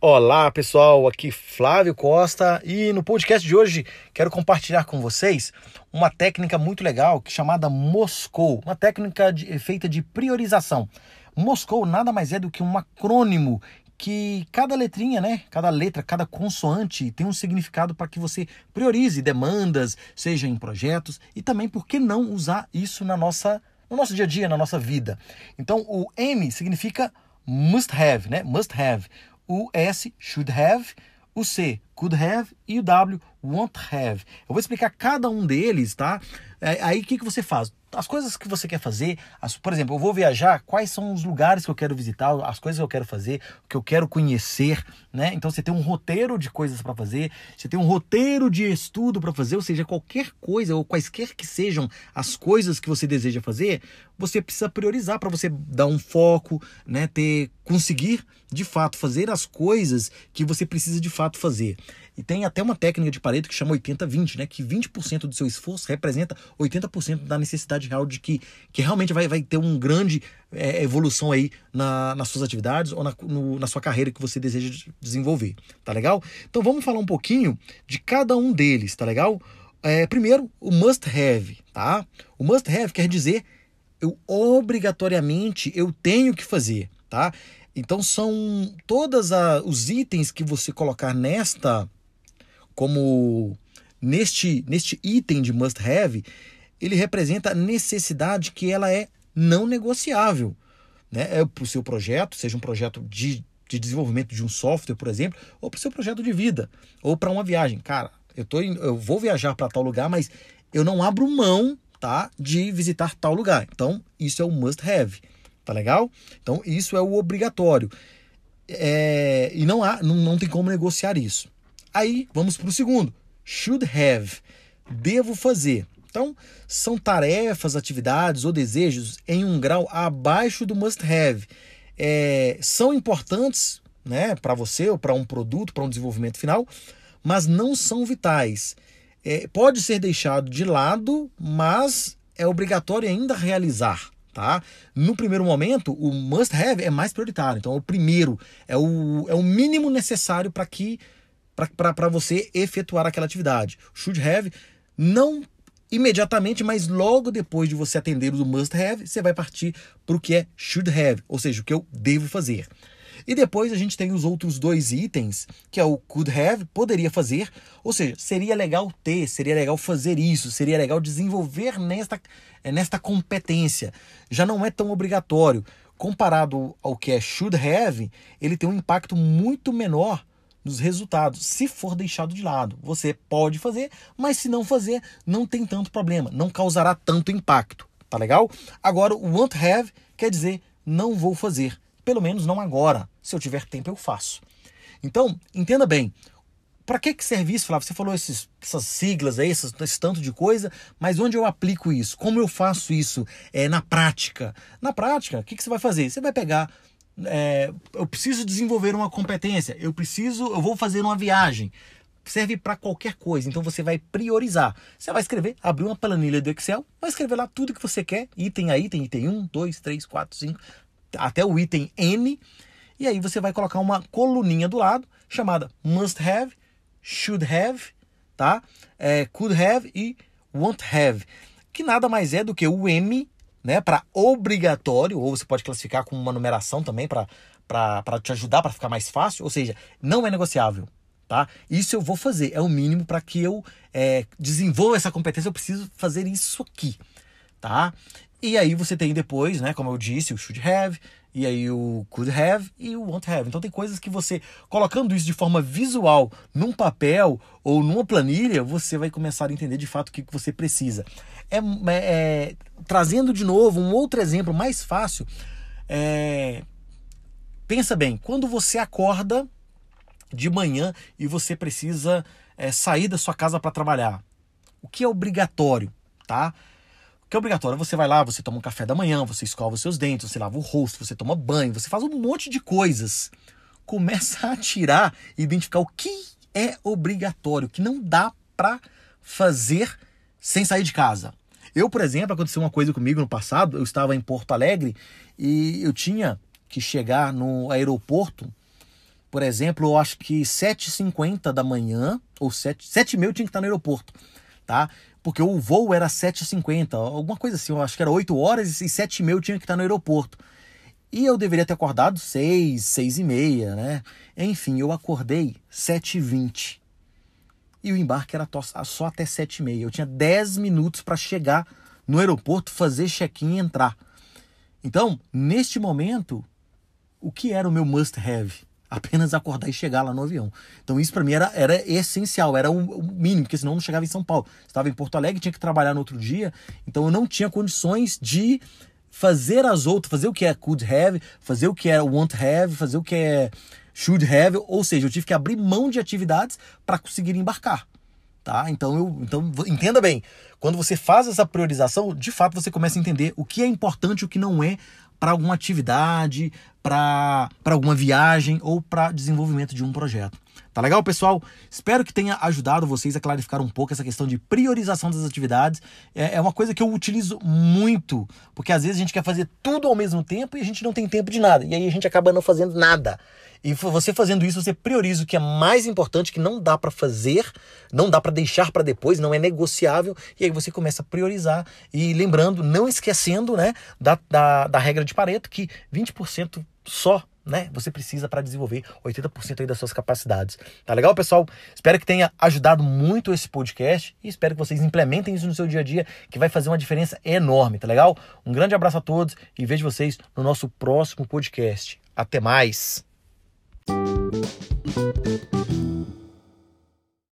Olá pessoal, aqui Flávio Costa e no podcast de hoje quero compartilhar com vocês uma técnica muito legal chamada Moscou, uma técnica de, feita de priorização. Moscou nada mais é do que um acrônimo que cada letrinha, né, cada letra, cada consoante tem um significado para que você priorize demandas, seja em projetos e também por que não usar isso na nossa no nosso dia a dia, na nossa vida. Então o M significa must have, né? Must have. O S, should have. O C, could have. E o W, won't have. Eu vou explicar cada um deles, tá? É, aí o que, que você faz? As coisas que você quer fazer, as, por exemplo, eu vou viajar, quais são os lugares que eu quero visitar, as coisas que eu quero fazer, o que eu quero conhecer, né? Então você tem um roteiro de coisas para fazer, você tem um roteiro de estudo para fazer, ou seja, qualquer coisa ou quaisquer que sejam as coisas que você deseja fazer, você precisa priorizar para você dar um foco, né, ter conseguir de fato fazer as coisas que você precisa de fato fazer. E tem até uma técnica de Pareto que chama 80-20, né? Que 20% do seu esforço representa 80% da necessidade real de que, que realmente vai, vai ter uma grande é, evolução aí na, nas suas atividades ou na, no, na sua carreira que você deseja desenvolver. Tá legal? Então vamos falar um pouquinho de cada um deles, tá legal? É, primeiro, o must have, tá? O must have quer dizer eu obrigatoriamente eu tenho que fazer, tá? Então são todos os itens que você colocar nesta como neste, neste item de must have, ele representa a necessidade que ela é não negociável. Né? É para o seu projeto, seja um projeto de, de desenvolvimento de um software, por exemplo, ou para o seu projeto de vida, ou para uma viagem. Cara, eu, tô, eu vou viajar para tal lugar, mas eu não abro mão tá, de visitar tal lugar. Então, isso é o must have. Tá legal? Então, isso é o obrigatório. É, e não, há, não, não tem como negociar isso. Aí vamos para o segundo. Should have. Devo fazer. Então, são tarefas, atividades ou desejos em um grau abaixo do must have. É, são importantes né, para você ou para um produto, para um desenvolvimento final, mas não são vitais. É, pode ser deixado de lado, mas é obrigatório ainda realizar. Tá? No primeiro momento, o must have é mais prioritário. Então, é o primeiro, é o, é o mínimo necessário para que para você efetuar aquela atividade. Should have não imediatamente, mas logo depois de você atender o must have, você vai partir para o que é should have, ou seja, o que eu devo fazer. E depois a gente tem os outros dois itens, que é o could have, poderia fazer, ou seja, seria legal ter, seria legal fazer isso, seria legal desenvolver nesta, eh, nesta competência. Já não é tão obrigatório. Comparado ao que é should have, ele tem um impacto muito menor dos resultados, se for deixado de lado. Você pode fazer, mas se não fazer, não tem tanto problema, não causará tanto impacto. Tá legal? Agora, o won't have quer dizer não vou fazer, pelo menos não agora. Se eu tiver tempo, eu faço. Então, entenda bem. Para que, que serve isso, Flávio? Você falou esses, essas siglas aí, esse, esse tanto de coisa, mas onde eu aplico isso? Como eu faço isso é, na prática? Na prática, o que, que você vai fazer? Você vai pegar é, eu preciso desenvolver uma competência, eu preciso, eu vou fazer uma viagem. Serve para qualquer coisa, então você vai priorizar. Você vai escrever, abrir uma planilha do Excel, vai escrever lá tudo que você quer, item a item, item 1, 2, 3, 4, 5, até o item N, e aí você vai colocar uma coluninha do lado chamada must have, should have, tá? É, could have e won't have, que nada mais é do que o M né, para obrigatório, ou você pode classificar com uma numeração também para te ajudar para ficar mais fácil, ou seja, não é negociável. Tá? Isso eu vou fazer, é o mínimo para que eu é, desenvolva essa competência, eu preciso fazer isso aqui. Tá? E aí você tem depois, né, como eu disse, o should have, e aí o could have e o won't have. Então tem coisas que você, colocando isso de forma visual num papel ou numa planilha, você vai começar a entender de fato o que, você precisa. É, é, é trazendo de novo um outro exemplo mais fácil. É, pensa bem, quando você acorda de manhã e você precisa é, sair da sua casa para trabalhar, o que é obrigatório, tá? Que é obrigatório. Você vai lá, você toma um café da manhã, você escova os seus dentes, você lava o rosto, você toma banho, você faz um monte de coisas. Começa a tirar e identificar o que é obrigatório, que não dá para fazer sem sair de casa. Eu, por exemplo, aconteceu uma coisa comigo no passado. Eu estava em Porto Alegre e eu tinha que chegar no aeroporto, por exemplo, eu acho que 7h50 da manhã, ou 7, 7h30 eu tinha que estar no aeroporto, tá? Porque o voo era 7h50, alguma coisa assim, eu acho que era 8 horas e 7h30 eu tinha que estar no aeroporto. E eu deveria ter acordado 6, 6 e meia, né? Enfim, eu acordei 7h20. E o embarque era só até 7 e meia. Eu tinha 10 minutos para chegar no aeroporto, fazer check-in e entrar. Então, neste momento, o que era o meu must have? Apenas acordar e chegar lá no avião. Então, isso para mim era, era essencial, era o, mínimo, porque senão eu não chegava em São Paulo. Estava em Porto Alegre, tinha que trabalhar no outro dia, então eu não tinha condições de fazer as outras, fazer o que é could have, fazer o que é want have, fazer o que é should have, ou seja, eu tive que abrir mão de atividades para conseguir embarcar. Tá? Então, eu, então entenda bem, quando você faz essa priorização, de fato você começa a entender o que é importante e o que não é para alguma atividade, para alguma viagem ou para desenvolvimento de um projeto. Tá legal, pessoal? Espero que tenha ajudado vocês a clarificar um pouco essa questão de priorização das atividades. É, é uma coisa que eu utilizo muito, porque às vezes a gente quer fazer tudo ao mesmo tempo e a gente não tem tempo de nada. E aí a gente acaba não fazendo nada. E você fazendo isso, você prioriza o que é mais importante, que não dá para fazer, não dá para deixar para depois, não é negociável. E aí você começa a priorizar. E lembrando, não esquecendo né, da, da, da regra de Pareto, que 20% só né? Você precisa para desenvolver 80% aí das suas capacidades. Tá legal, pessoal? Espero que tenha ajudado muito esse podcast e espero que vocês implementem isso no seu dia a dia, que vai fazer uma diferença enorme, tá legal? Um grande abraço a todos e vejo vocês no nosso próximo podcast. Até mais.